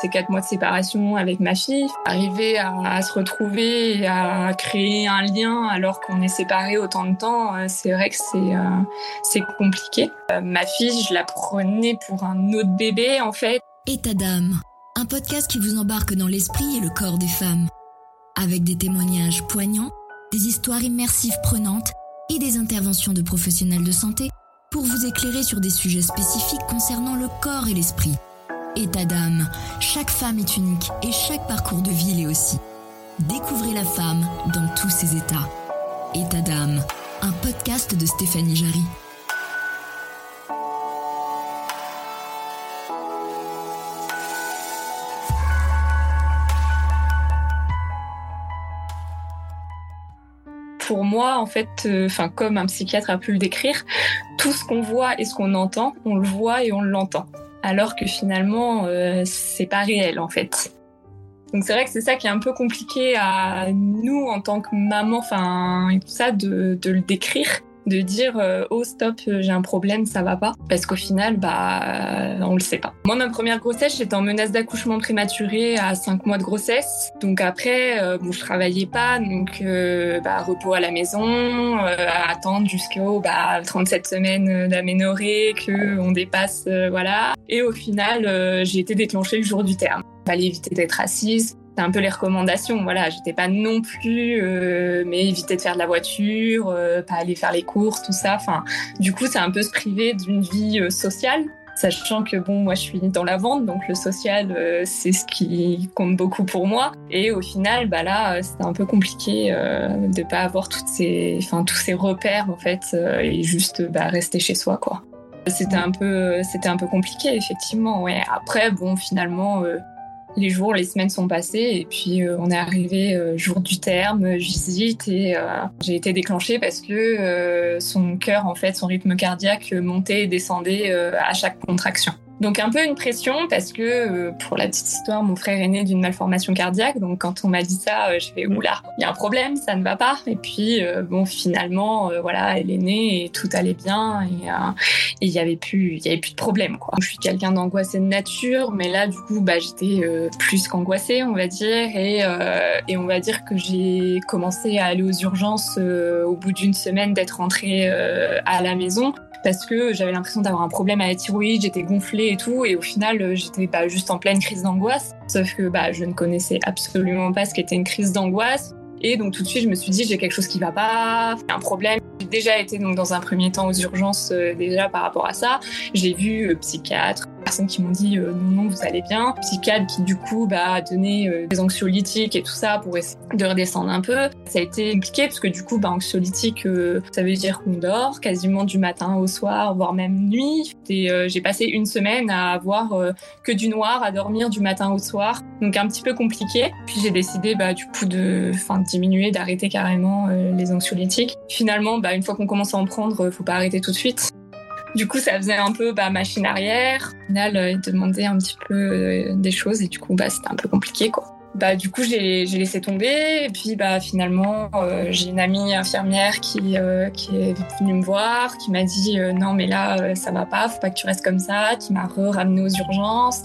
Ces quatre mois de séparation avec ma fille, arriver à, se retrouver et à créer un lien alors qu'on est séparés autant de temps, euh, c'est vrai que c'est euh, compliqué. Euh, ma fille, je la prenais pour un autre bébé en fait. État d'âme, un podcast qui vous embarque dans l'esprit et le corps des femmes, avec des témoignages poignants, des histoires immersives prenantes et des interventions de professionnels de santé pour vous éclairer sur des sujets spécifiques concernant le corps et l'esprit état d'âme. Chaque femme est unique et chaque parcours de vie l'est aussi. Découvrez la femme dans tous ses états. État d'âme, un podcast de Stéphanie Jarry. pour moi, en fait, euh, comme un psychiatre a pu le décrire, tout ce qu'on voit et ce qu'on entend, on le voit et on l'entend alors que finalement euh, c'est pas réel en fait. Donc c'est vrai que c'est ça qui est un peu compliqué à nous en tant que maman, enfin tout ça de le décrire de dire euh, oh stop j'ai un problème ça va pas parce qu'au final bah euh, on le sait pas. Moi ma première grossesse j'étais en menace d'accouchement prématuré à 5 mois de grossesse donc après euh, bon je travaillais pas donc bah repos à la maison attendre jusqu'au bah 37 semaines d'aménorrhée que on dépasse voilà et au final j'ai été déclenchée le jour du terme. Fallait éviter d'être assise c'est un peu les recommandations. Voilà, j'étais pas non plus, euh, mais éviter de faire de la voiture, euh, pas aller faire les courses, tout ça. Enfin, du coup, c'est un peu se priver d'une vie euh, sociale, sachant que bon, moi, je suis dans la vente, donc le social, c'est ce qui compte beaucoup pour moi. Et au final, bah là, c'était un peu compliqué de pas avoir toutes ces, enfin, tous ces repères en fait, et juste bah, rester chez soi, quoi. C'était un peu, c'était un peu compliqué, effectivement. Après, bon, finalement les jours, les semaines sont passées et puis euh, on est arrivé euh, jour du terme, et euh, j'ai été déclenchée parce que son cœur, en fait, son rythme cardiaque montait et descendait à chaque contraction. Donc un peu une pression parce que euh, pour la petite histoire, mon frère est né d'une malformation cardiaque. Donc quand on m'a dit ça, euh, je fais oula, il y a un problème, ça ne va pas. Et puis euh, bon, finalement, voilà, elle est née et tout allait bien et il y avait plus, il y avait plus de problème quoi. Je suis quelqu'un d'angoissé de nature, mais là du coup, bah j'étais plus qu'angoissée, on va dire, et et on va dire que j'ai commencé à aller aux urgences au bout d'une semaine d'être rentrée à la maison parce que j'avais l'impression d'avoir un problème à la thyroïde, j'étais gonflée et tout, et au final, euh, j'étais pas juste en pleine crise d'angoisse. Sauf que bah, je ne connaissais absolument pas ce qu'était une crise d'angoisse. Et donc tout de suite, je me suis dit, j'ai quelque chose qui va pas, un problème. J'ai déjà été donc dans un premier temps aux urgences euh, déjà par rapport à ça. J'ai vu euh, psychiatre, personnes qui m'ont dit euh, non, non, vous allez bien. Psychiatre qui, du coup, bah, a donné euh, des anxiolytiques et tout ça pour essayer de redescendre un peu. Ça a été compliqué parce que, du coup, bah, anxiolytique, euh, ça veut dire qu'on dort quasiment du matin au soir, voire même nuit. Et j'ai passé une semaine à avoir que du noir, à dormir du matin au soir. Donc, un petit peu compliqué. Puis, j'ai décidé, bah, du coup, de, fin, de diminuer, d'arrêter carrément les anxiolytiques. Finalement, bah, une fois qu'on commence à en prendre, faut pas arrêter tout de suite. Du coup, ça faisait un peu bah, machine arrière. Au final, euh, il demandait un petit peu euh, des choses et du coup, bah, c'était un peu compliqué. Bah, du coup, j'ai laissé tomber. Et puis, finalement, euh, j'ai une amie infirmière qui, qui est venue me voir, qui m'a dit Non, mais là, ça va pas, faut pas que tu restes comme ça, qui m'a ramené aux urgences.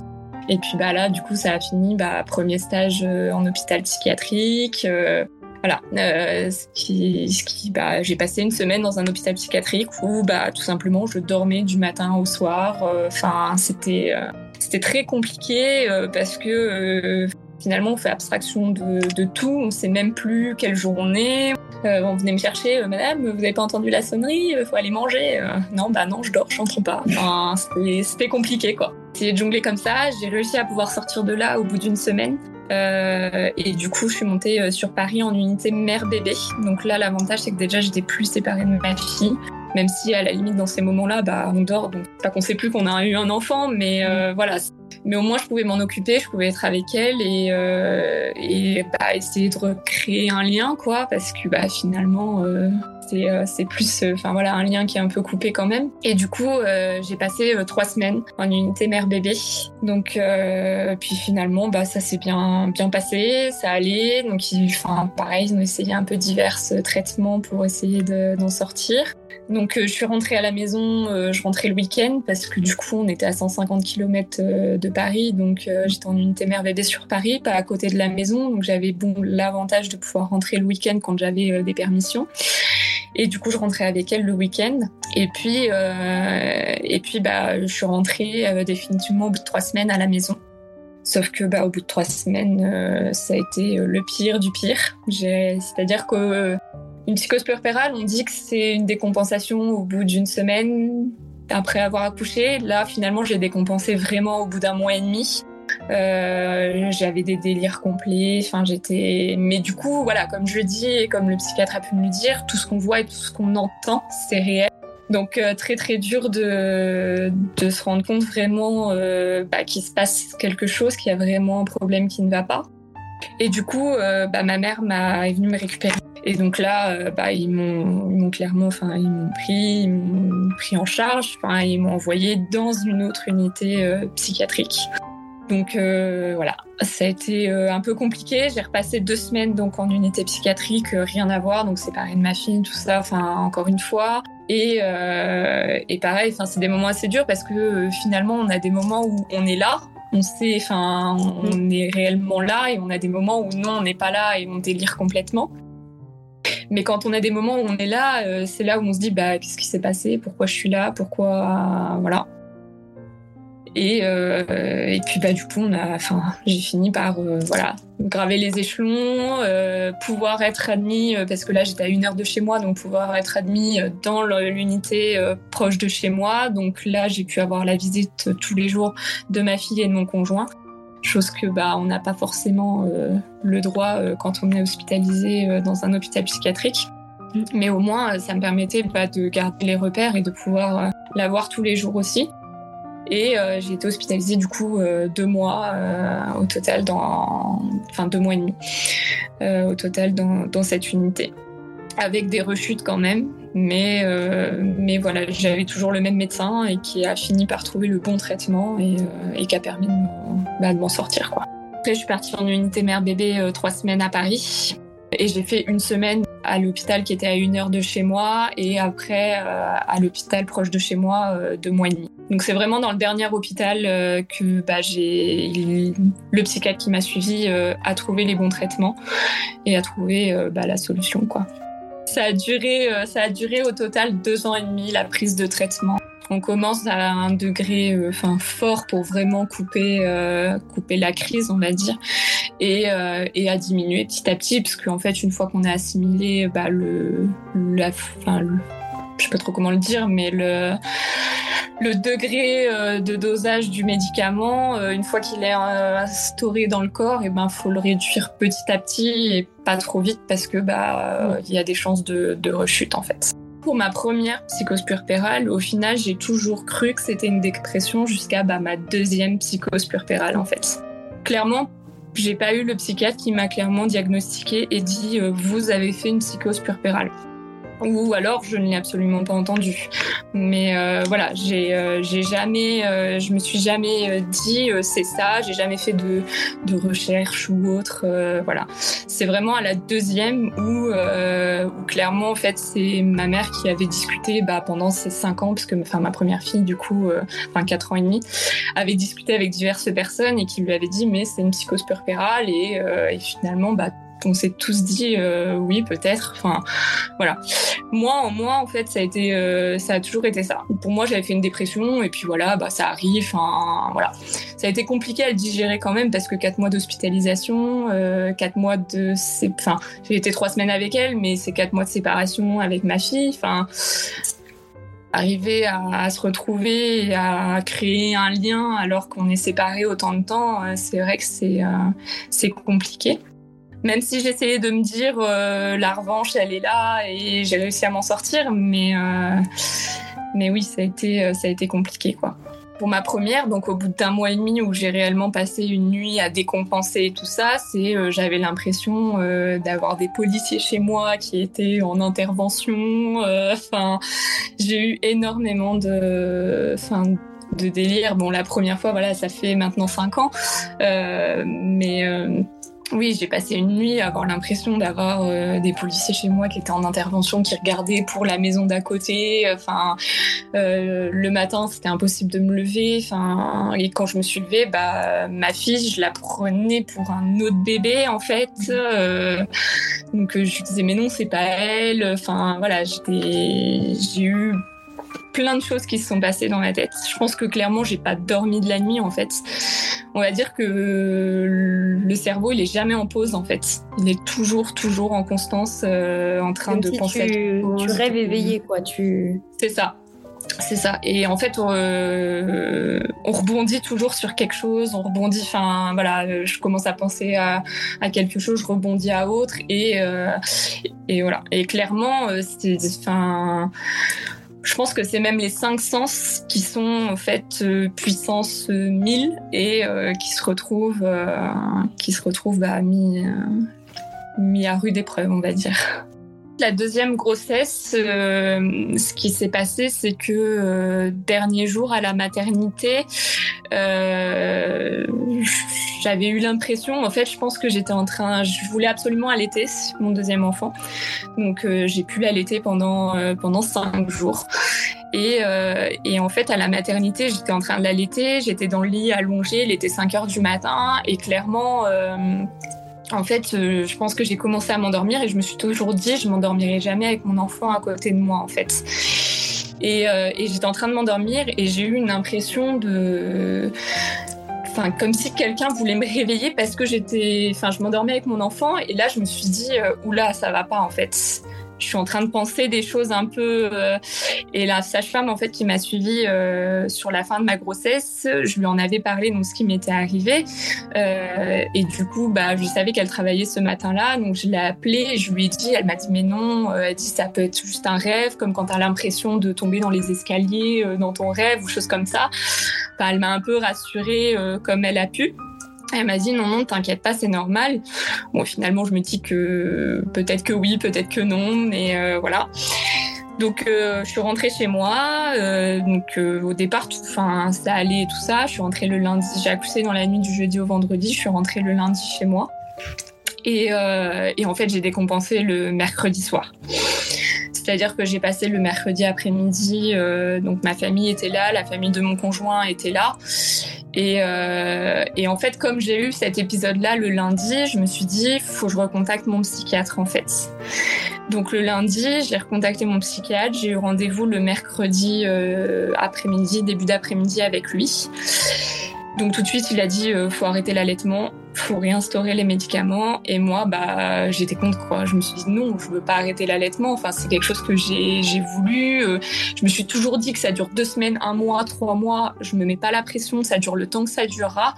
Et puis, là, du coup, ça a fini, premier stage en hôpital psychiatrique. Voilà, euh, ce qui, ce qui bah, j'ai passé une semaine dans un hôpital psychiatrique où bah, tout simplement je dormais du matin au soir. Euh, enfin, c'était euh, c'était très compliqué parce que finalement on fait abstraction de, de, tout, on sait même plus quel jour on venait me chercher, Madame, vous n'avez pas entendu la sonnerie, il faut aller manger. non, bah non, je dors, je pas. Enfin, c'était compliqué quoi. J'ai jongler comme ça, j'ai réussi à pouvoir sortir de là au bout d'une semaine. Euh, et du coup, je suis montée euh, sur Paris en unité mère-bébé. Donc là, l'avantage, c'est que déjà, j'étais plus séparée de ma fille. Même si, à la limite, dans ces moments-là, bah, on dort. Donc, pas qu'on sait plus qu'on a eu un enfant, mais euh, voilà. Mais au moins, je pouvais m'en occuper, je pouvais être avec elle et, euh, et bah, essayer de recréer un lien, quoi. Parce que bah, finalement, c'est c'est plus, enfin voilà, un lien qui est un peu coupé quand même. Et du coup, j'ai passé trois semaines en unité mère-bébé. Donc, puis finalement, bah ça s'est bien bien passé, ça allait. Donc, enfin pareil, ils ont essayé un peu divers traitements pour essayer d'en sortir. Donc je suis rentrée à la maison, je rentrais le week-end parce que du coup on était à 150 km de Paris, donc j'étais en unité mère bébé sur Paris, pas à côté de la maison, donc j'avais bon l'avantage de pouvoir rentrer le week-end quand j'avais des permissions. Et du coup, je rentrais avec elle le week-end. Et puis, euh, et puis, bah, je suis rentrée euh, définitivement au bout de trois semaines à la maison. Sauf que, bah, au bout de trois semaines, euh, ça a été le pire du pire. C'est-à-dire que une psychose puerpérale, on dit que c'est une décompensation au bout d'une semaine après avoir accouché. Là, finalement, j'ai décompensé vraiment au bout d'un mois et demi. Euh, j'avais des délires complets. Enfin, j'étais. Mais du coup, voilà, comme je le dis et comme le psychiatre a pu me le dire, tout ce qu'on voit et tout ce qu'on entend, c'est réel. Donc euh, très très dur de, de se rendre compte vraiment euh, bah, qu'il se passe quelque chose, qu'il y a vraiment un problème qui ne va pas. Et du coup, bah, ma mère m'a est venue me récupérer. Et donc là, bah, ils m'ont clairement, enfin ils m'ont pris, ils m'ont pris en charge, enfin ils m'ont envoyé dans une autre unité psychiatrique. Donc euh, voilà, ça a été euh, un peu compliqué. J'ai repassé deux semaines donc en unité psychiatrique, euh, rien à voir, donc séparé de ma fille, tout ça. Enfin encore une fois. Et, et pareil, enfin c'est des moments assez durs parce que finalement on a des moments où on est là, on sait, enfin on est réellement là, et on a des moments où non on n'est pas là et on délire complètement. Mais quand on a des moments où on est là, c'est là où on se dit bah qu'est-ce qui s'est passé, pourquoi je suis là, pourquoi voilà. Et, euh, et puis bah du coup enfin j'ai fini par euh, voilà graver les échelons, euh, pouvoir être admis euh, parce que là j'étais à une heure de chez moi donc pouvoir être admis dans l'unité proche de chez moi. Donc là j'ai pu avoir la visite tous les jours de ma fille et de mon conjoint, chose que bah on n'a pas forcément le droit quand on est hospitalisé dans un hôpital psychiatrique. Mais au moins ça me permettait bah, de garder les repères et de pouvoir la voir tous les jours aussi. Et euh, j'ai été hospitalisée du coup euh, deux mois euh, au total dans, enfin deux mois et demi au total dans, dans, cette unité, avec des rechutes quand même. Mais mais voilà, j'avais toujours le même médecin et qui a fini par trouver le bon traitement et, et qui a permis bah, de m'en sortir quoi. Après, je suis partie en unité mère bébé trois semaines à Paris. Et j'ai fait une semaine à l'hôpital qui était à une heure de chez moi et après euh, à l'hôpital proche de chez moi euh, deux mois et demi. Donc c'est vraiment dans le dernier hôpital euh, que bah, j'ai le psychiatre qui m'a suivi a trouvé les bons traitements et a trouvé bah, la solution quoi. Ça a duré, ça a duré au total deux ans et demi la prise de traitement. On commence à un degré euh, enfin fort pour vraiment couper euh, couper la crise on va dire et, euh, à diminuer petit à petit parce qu'en fait une fois qu'on a assimilé bah, le la enfin je sais pas trop comment le dire mais le degré de dosage du médicament, une fois qu'il est instauré dans le corps, et eh ben faut le réduire petit à petit et pas trop vite parce que bah il y a des chances de, rechute en fait. Pour ma première psychose puerpérale, au final, j'ai toujours cru que c'était une dépression jusqu'à bah, ma deuxième psychose puerpérale en fait. Clairement, j'ai pas eu le psychiatre qui m'a clairement diagnostiqué et dit euh, vous avez fait une psychose puerpérale ou alors je ne l'ai absolument pas entendu. Mais euh, voilà, j'ai euh, jamais, euh, je me suis jamais euh, dit euh, c'est ça, j'ai jamais fait de, de recherche ou autre. voilà, c'est vraiment à la deuxième où, où clairement en fait c'est ma mère qui avait discuté bah, pendant ces cinq ans, parce que enfin ma première fille du coup, enfin quatre ans et demi, avait discuté avec diverses personnes et qui lui avait dit mais c'est une psychose puerpérale et, et finalement bah on s'est tous dit euh, oui peut-être. Enfin voilà. Moi en moi en fait ça a été euh, ça a toujours été ça. Pour moi j'avais fait une dépression et puis voilà bah ça arrive. Enfin voilà. Ça a été compliqué à le digérer quand même parce que quatre mois d'hospitalisation, euh, quatre mois de enfin j'ai été trois semaines avec elle mais c'est quatre mois de séparation avec ma fille. Enfin arriver à, se retrouver et à créer un lien alors qu'on est séparés autant de temps, c'est vrai que c'est compliqué. Même si j'essayais de me dire euh, la revanche, elle est là et j'ai réussi à m'en sortir, mais euh, mais oui, ça a été euh, ça a été compliqué quoi. pour ma première, donc au bout d'un mois et demi où j'ai réellement passé une nuit à décompenser et tout ça, c'est euh, j'avais l'impression euh, d'avoir des policiers chez moi qui étaient en intervention. Euh, enfin, j'ai eu énormément de, enfin, de délire. Bon, la première fois, voilà, ça fait maintenant cinq ans, mais oui, j'ai passé une nuit à avoir l'impression d'avoir euh, des policiers chez moi qui étaient en intervention, qui regardaient pour la maison d'à côté. Enfin, euh, le matin, c'était impossible de me lever. Enfin, et quand je me suis levée, bah, ma fille, je la prenais pour un autre bébé en fait. Euh, donc je lui disais mais non, c'est pas elle. Enfin voilà, j'ai eu plein de choses qui se sont passées dans ma tête. Je pense que clairement, j'ai pas dormi de la nuit en fait. On va dire que le cerveau, il est jamais en pause en fait. Il est toujours, toujours en constance, euh, en train de penser. Tu, tu rêves éveillé quoi. Tu. C'est ça. C'est ça. Et en fait, euh, on rebondit toujours sur quelque chose. On rebondit. Enfin, voilà, je commence à penser à, quelque chose, je rebondis à autre, et euh, et voilà. Et clairement, c'est, enfin je pense que c'est même les cinq sens qui sont en fait euh, puissance 1000 et euh, qui se retrouvent, euh, qui se retrouvent bah, mis, mis à rude épreuve, on va dire. La deuxième grossesse, euh, ce qui s'est passé, c'est que euh, dernier jour à la maternité, euh, j'avais eu l'impression, en fait, je pense que j'étais en train, je voulais absolument allaiter mon deuxième enfant, donc j'ai pu l'allaiter pendant pendant cinq jours. Et, et, en fait, à la maternité, j'étais en train de l'allaiter, j'étais dans le lit allongé, il était 5 heures du matin, et clairement, en fait, euh, je pense que j'ai commencé à m'endormir et je me suis toujours dit, je m'endormirai jamais avec mon enfant à côté de moi, en fait. Et, euh, et j'étais en train de m'endormir et j'ai eu une impression de, enfin, comme si quelqu'un voulait me réveiller parce que j'étais, enfin, je m'endormais avec mon enfant et là, je me suis dit, euh, oula, ça va pas, en fait je suis en train de penser des choses un peu. Euh, et la sage-femme, en fait, qui m'a suivie euh, sur la fin de ma grossesse, je lui en avais parlé de ce qui m'était arrivé. Euh, et du coup, bah, je savais qu'elle travaillait ce matin-là, donc je l'ai appelée je lui ai dit. Elle m'a dit mais non. elle dit ça peut être juste un rêve, comme quand tu as l'impression de tomber dans les escaliers dans ton rêve ou choses comme ça. elle m'a un peu rassurée comme elle a pu. Elle m'a dit non, non, t'inquiète pas, c'est normal. Bon, finalement, je me dis que peut-être que oui, peut-être que non, mais euh, voilà. Donc, euh, je suis rentrée chez moi. Euh, donc, au départ, tout, ça allait et tout ça. Je suis rentrée le lundi. J'ai accouché dans la nuit du jeudi au vendredi. Je suis rentrée le lundi chez moi. Et, et en fait, j'ai décompensé le mercredi soir. C'est-à-dire que j'ai passé le mercredi après-midi, donc ma famille était là, la famille de mon conjoint était là, et, euh, et, en fait, comme j'ai eu cet épisode-là le lundi, je me suis dit, faut que je recontacte mon psychiatre en fait. Donc le lundi, j'ai recontacté mon psychiatre, j'ai eu rendez-vous le mercredi euh, après-midi, début d'après-midi avec lui. Donc tout de suite, il a dit, euh, faut arrêter l'allaitement faut réinstaurer les médicaments. Et moi, bah, j'étais contre quoi. Je me suis dit non, je veux pas arrêter l'allaitement. Enfin, c'est quelque chose que j'ai, voulu. Euh, je me suis toujours dit que ça dure deux semaines, un mois, trois mois. Je me mets pas la pression. Ça dure le temps que ça durera.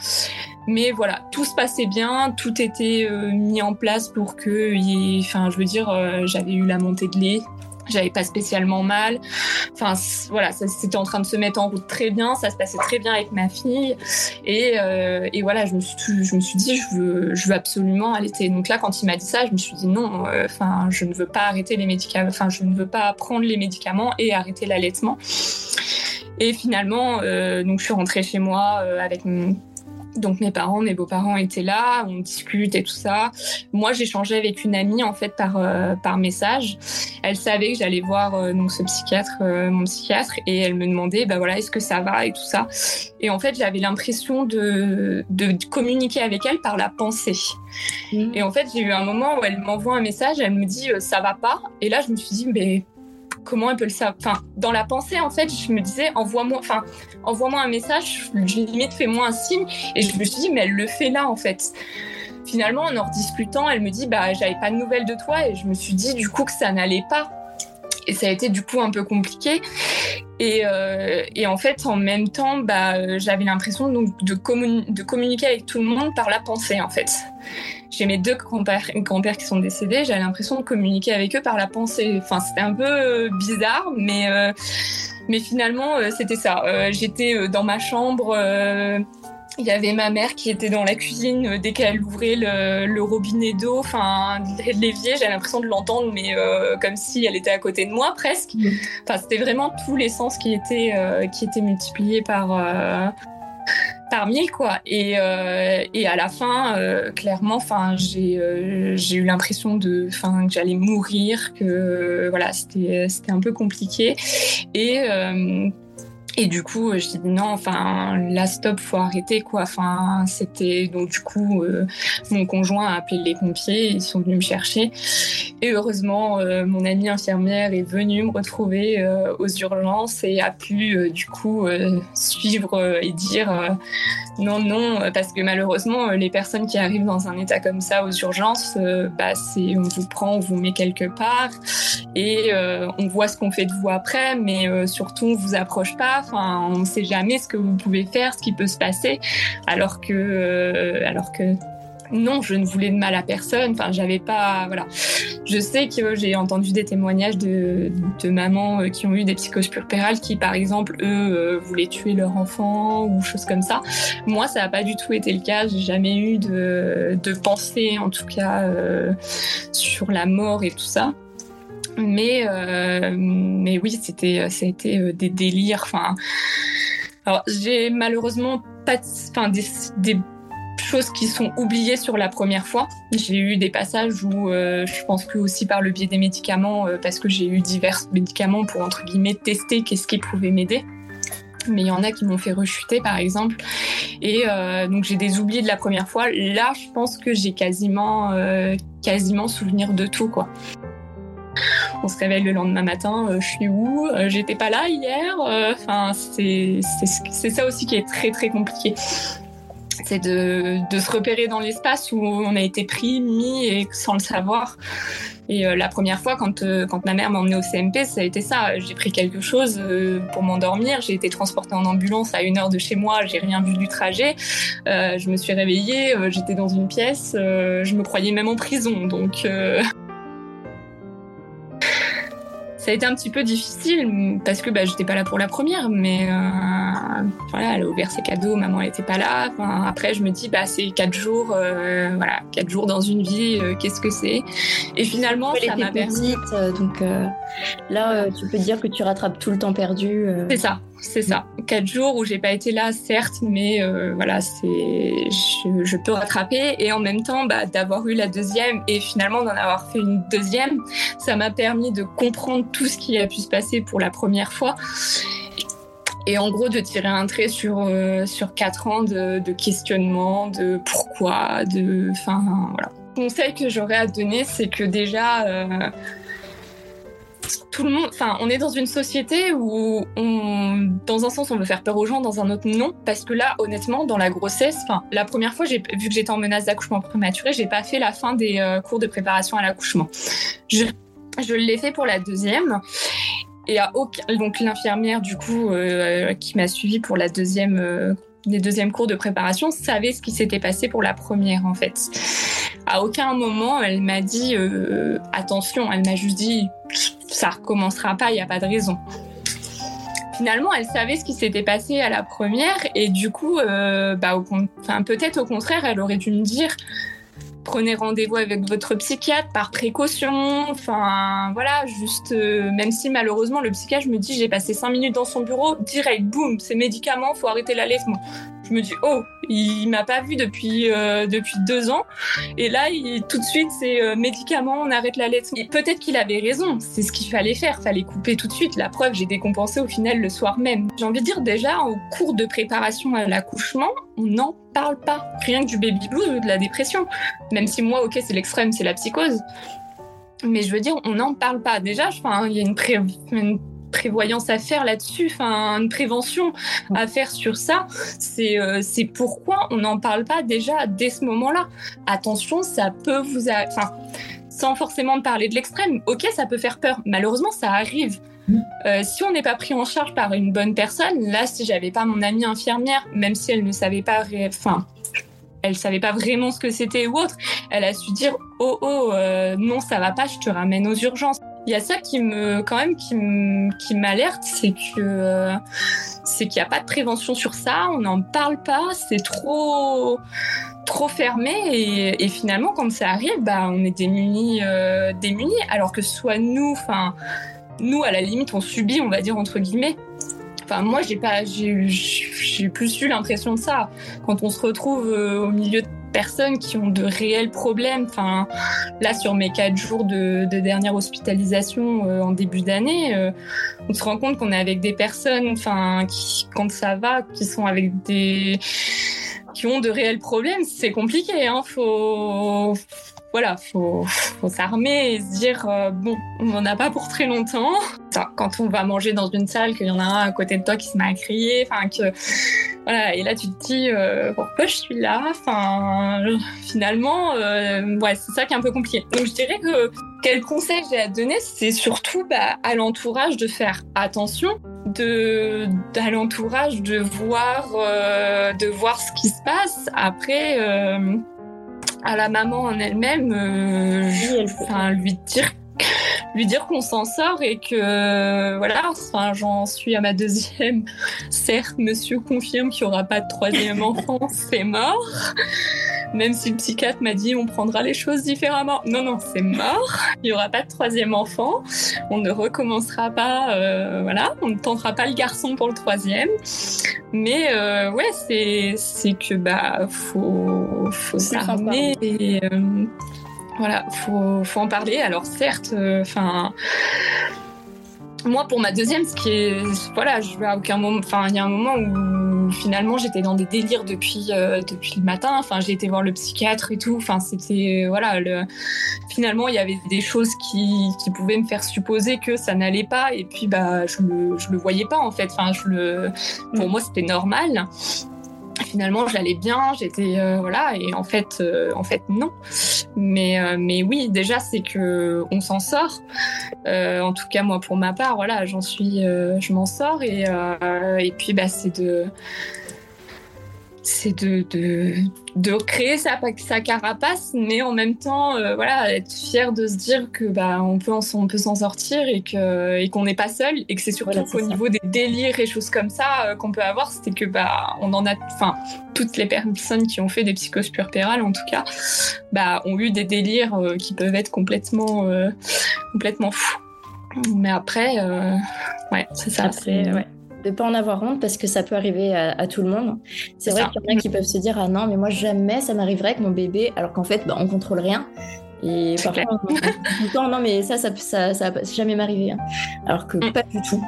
Mais voilà, tout se passait bien, tout était euh, mis en place pour que, enfin, je veux dire, euh, j'avais eu la montée de lait, j'avais pas spécialement mal. Enfin voilà, ça c'était en train de se mettre en route très bien, ça se passait très bien avec ma fille et, euh, et voilà, je me suis je me suis dit je veux je veux absolument allaiter. Donc là quand il m'a dit ça, je me suis dit non, euh, enfin je ne veux pas arrêter les médicaments, enfin je ne veux pas prendre les médicaments et arrêter l'allaitement. Et finalement, euh, donc je suis rentrée chez moi avec mon donc mes parents, mes beaux-parents étaient là, on discute et tout ça. Moi, changé avec une amie en fait par euh, par message. Elle savait que j'allais voir euh, donc ce psychiatre, euh, mon psychiatre, et elle me demandait, bah voilà, est-ce que ça va et tout ça. Et en fait, j'avais l'impression de de communiquer avec elle par la pensée. Mmh. Et en fait, j'ai eu un moment où elle m'envoie un message, elle me dit ça va pas, et là je me suis dit mais comment elle peut le savoir Enfin, dans la pensée, en fait, je me disais, envoie-moi, enfin, envoie-moi un message, limite fais-moi un signe. Et je me suis dit, mais elle le fait là, en fait. Finalement, en en rediscutant, elle me dit, bah, j'avais pas de nouvelles de toi, et je me suis dit, du coup, que ça n'allait pas. Et ça a été du coup un peu compliqué. Et, euh, en fait, en même temps, bah, j'avais l'impression donc de communiquer avec tout le monde par la pensée, en fait j'ai mes deux grands-pères grands qui sont décédés, j'avais l'impression de communiquer avec eux par la pensée. Enfin, c'était un peu euh, bizarre, mais, euh, Mais finalement, c'était ça. J'étais dans ma chambre il y avait ma mère qui était dans la cuisine euh, dès qu'elle ouvrait le, robinet d'eau, enfin l'évier, j'avais l'impression de l'entendre, mais euh, comme si elle était à côté de moi presque. Mm. Enfin, c'était vraiment tous les sens qui étaient euh, qui étaient multipliés par par mille quoi. Et et à la fin, clairement, enfin j'ai j'ai eu l'impression de, enfin que j'allais mourir, que voilà c'était c'était un peu compliqué et et du coup, euh, je dis non, enfin, là, stop, faut arrêter, quoi. Enfin, c'était donc du coup, euh, mon conjoint a appelé les pompiers, ils sont venus me chercher. Et heureusement, euh, mon amie infirmière est venue me retrouver aux urgences et a pu du coup suivre et dire non, non, parce que malheureusement, les personnes qui arrivent dans un état comme ça aux urgences, bah, c'est on vous prend, on vous met quelque part et on voit ce qu'on fait de vous après, mais surtout on vous approche pas. On ne sait jamais ce que vous pouvez faire, ce qui peut se passer, alors que, euh, alors que non, je ne voulais de mal à personne. Enfin, j'avais pas, voilà. Je sais que j'ai entendu des témoignages de, mamans euh, qui ont eu des psychoses purpérales qui, par exemple, eux, euh, voulaient tuer leur enfant ou choses comme ça. Moi, ça n'a pas du tout été le cas. J'ai jamais eu de, de pensée, en tout cas, sur la mort et tout ça. Mais, euh, mais oui, c'était, ça a été euh, des délires. Enfin, alors j'ai malheureusement pas, enfin des, des, choses qui sont oubliées sur la première fois. J'ai eu des passages où euh, je pense que aussi par le biais des médicaments, parce que j'ai eu divers médicaments pour entre guillemets tester qu'est-ce qui pouvait m'aider mais il y en a qui m'ont fait rechuter par exemple et euh, donc j'ai des oublis de la première fois là je pense que j'ai quasiment euh, quasiment souvenir de tout quoi on se réveille le lendemain matin, euh, je suis où euh, J'étais pas là hier. Euh, enfin, c'est ça aussi qui est très très compliqué. C'est de, se repérer dans l'espace où on a été pris, mis et sans le savoir. Et la première fois, quand, quand ma mère m'a emmenée au CMP, ça a été ça. J'ai pris quelque chose pour m'endormir. J'ai été transportée en ambulance à une heure de chez moi. J'ai rien vu du trajet. je me suis réveillée. J'étais dans une pièce. je me croyais même en prison. Donc. Ça a été un petit peu difficile parce que bah, j'étais pas là pour la première, mais euh, voilà, elle a ouvert ses cadeaux, maman elle était pas là. Enfin, après, je me dis bah c'est quatre jours, euh, voilà, quatre jours dans une vie, euh, qu'est-ce que c'est? Et finalement, ça m'a permis. donc là, tu peux dire que tu rattrapes tout le temps perdu. C'est ça, c'est ça. Quatre jours où j'ai pas été là, certes, mais euh, voilà, c'est je, peux rattraper et en même temps, bah, d'avoir eu la deuxième et finalement d'en avoir fait une deuxième, ça m'a permis de comprendre tout ce qui a pu se passer pour la première fois. Et en gros, de tirer un trait sur, euh, sur quatre ans de, questionnement, de pourquoi, de. Enfin, voilà. Le conseil que j'aurais à donner, c'est que déjà, euh, tout le monde, enfin, on est dans une société où, dans un sens, on veut faire peur aux gens, dans un autre, non. Parce que là, honnêtement, dans la grossesse, enfin, la première fois, vu que j'étais en menace d'accouchement prématuré, j'ai pas fait la fin des euh, cours de préparation à l'accouchement. Je, je l'ai fait pour la deuxième. Et à aucun, donc l'infirmière du coup euh, qui m'a suivi pour la deuxième, euh, les deuxièmes cours de préparation savait ce qui s'était passé pour la première en fait. À aucun moment elle m'a dit attention, elle m'a juste dit ça recommencera pas, il n'y a pas de raison. Finalement, elle savait ce qui s'était passé à la première et du coup, euh, bah, peut-être au contraire, elle aurait dû me dire prenez rendez-vous avec votre psychiatre par précaution. Enfin, voilà, juste, euh, même si malheureusement le psychiatre me dit j'ai passé cinq minutes dans son bureau, direct, boum, ces médicaments, faut arrêter l'allaitement. Je me dis oh, il m'a pas vu depuis euh, depuis deux ans et là, tout de suite, c'est euh, médicaments, on arrête l'allaitement. Peut-être qu'il avait raison, c'est ce qu'il fallait faire, fallait couper tout de suite. La preuve, j'ai décompensé au final le soir même. J'ai envie de dire déjà au cours de préparation à l'accouchement, on n'en parle pas. Rien que du baby blues ou de la dépression. Même si moi, ok, c'est l'extrême, c'est la psychose. Mais je veux dire, on n'en parle pas. Déjà, il y a une, prévoyance à faire là-dessus, enfin une prévention à faire sur ça. C'est euh, c'est pourquoi on n'en parle pas déjà dès ce moment-là. Attention, ça peut vous, enfin sans forcément parler de l'extrême. Ok, ça peut faire peur. Malheureusement, ça arrive. Euh, si on n'est pas pris en charge par une bonne personne, là, si j'avais pas mon amie infirmière, même si elle ne savait pas, enfin, elle savait pas vraiment ce que c'était ou autre, elle a su dire oh oh euh, non ça va pas, je te ramène aux urgences. Il y a ça qui me, quand même, qui m'alerte, c'est que c'est qu'il n'y a pas de prévention sur ça, on n'en parle pas, c'est trop trop fermé et, finalement quand ça arrive, bah on est démunis, démunis, alors que soit nous, enfin nous à la limite on subit, on va dire entre guillemets. Enfin, moi, j'ai pas, j'ai plus eu l'impression de ça. Quand on se retrouve au milieu de personnes qui ont de réels problèmes. Enfin, là, sur mes quatre jours de, dernière hospitalisation euh, en début d'année, euh, on se rend compte qu'on est avec des personnes, enfin, qui, quand ça va, qui sont avec des qui ont de réels problèmes, c'est compliqué. Hein. Faut, voilà, faut, faut s'armer et se dire euh, bon, on n'en a pas pour très longtemps. quand on va manger dans une salle, qu'il y en a un à côté de toi qui se met à crier, enfin que voilà, et là tu te dis euh, pourquoi je suis là? Enfin, finalement, euh, ouais, c'est ça qui est un peu compliqué. Donc je dirais que quel conseil j'ai à donner, c'est surtout bah, à l'entourage de faire attention de à l'entourage de voir de voir ce qui se passe après à la maman en elle-même, euh, enfin, lui dire lui dire qu'on s'en sort et que voilà, enfin, j'en suis à ma deuxième. Certes, monsieur confirme qu'il n'y aura pas de troisième enfant, c'est mort. Même si le psychiatre m'a dit on prendra les choses différemment. Non, non, c'est mort. Il n'y aura pas de troisième enfant. On ne recommencera pas, euh, voilà, on ne tentera pas le garçon pour le troisième. Mais euh, ouais, c'est c'est que bah faut faut s'armer et euh, voilà, faut faut en parler. Alors certes, enfin moi, pour ma deuxième, ce qui est, voilà, je à aucun moment, enfin, il y a un moment où finalement j'étais dans des délires depuis euh, depuis le matin. Enfin, j'ai été voir le psychiatre et tout. Enfin, c'était voilà, le... finalement il y avait des choses qui, qui pouvaient me faire supposer que ça n'allait pas. Et puis bah, je le je le voyais pas en fait. Enfin, je le, pour mm. moi c'était normal finalement j'allais bien j'étais euh, voilà et en fait euh, en fait non. Mais euh, mais oui déjà c'est que on s'en sort. En tout cas moi pour ma part voilà j'en suis je m'en sors et et puis bah c'est de c'est de, de, de, créer sa, sa carapace, mais en même temps, euh, voilà, être fier de se dire que bah on peut on peut s'en sortir et que et qu'on n'est pas seul et que c'est surtout au niveau des délires et choses comme ça euh, qu'on peut avoir, c'était que bah on en a, enfin toutes les personnes qui ont fait des psychoses puerpérales en tout cas, bah ont eu des délires euh, qui peuvent être complètement complètement fous. Mais après, ouais, c'est ça. ouais de pas en avoir honte parce que ça peut arriver à, tout le monde. C'est vrai qu'il y en a qui peuvent se dire ah non mais moi jamais ça m'arriverait avec mon bébé alors qu'en fait bah, on contrôle rien. Et parfois on, on, non mais ça ça ça, ça, jamais m'arriver hein. alors que mm. pas du tout.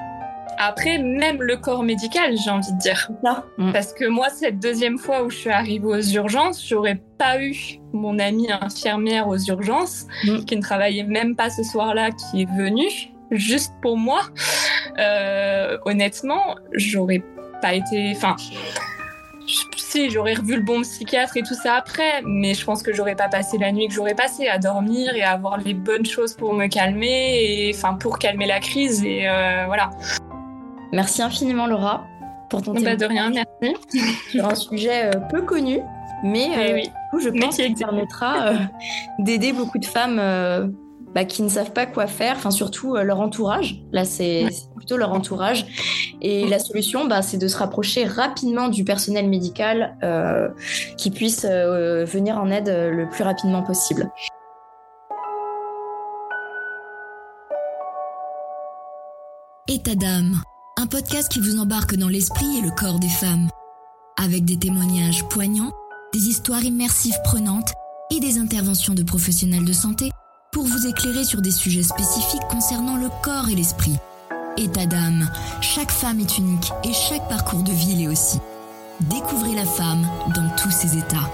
Après, même le corps médical, j'ai envie de dire. Mm. Parce que moi, cette deuxième fois où je suis arrivée aux urgences, j'aurais pas eu mon amie infirmière aux urgences, mm. qui ne travaillait même pas ce soir-là, qui est venue juste pour moi, euh, honnêtement, j'aurais pas été. Enfin, si j'aurais revu le bon psychiatre et tout ça après, mais je pense que j'aurais pas passé la nuit que j'aurais passé à dormir et à avoir les bonnes choses pour me calmer et enfin pour calmer la crise et euh, voilà. Merci infiniment Laura pour ton bah de rien, merci. Sur un sujet euh, peu connu, mais eh oui. je pense qu'il permettra d'aider beaucoup de femmes bah, qui ne savent pas quoi faire, enfin surtout euh, leur entourage. Là, c'est plutôt leur entourage. Et la solution, bah, c'est de se rapprocher rapidement du personnel médical euh, qui puisse euh, venir en aide le plus rapidement possible. État d'âme, un podcast qui vous embarque dans l'esprit et le corps des femmes, avec des témoignages poignants, des histoires immersives prenantes et des interventions de professionnels de santé éclairer sur des sujets spécifiques concernant le corps et l'esprit. État d'âme, chaque femme est unique et chaque parcours de vie l'est aussi. Découvrez la femme dans tous ses états.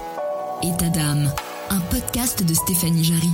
État d'âme, un podcast de Stéphanie Jarry.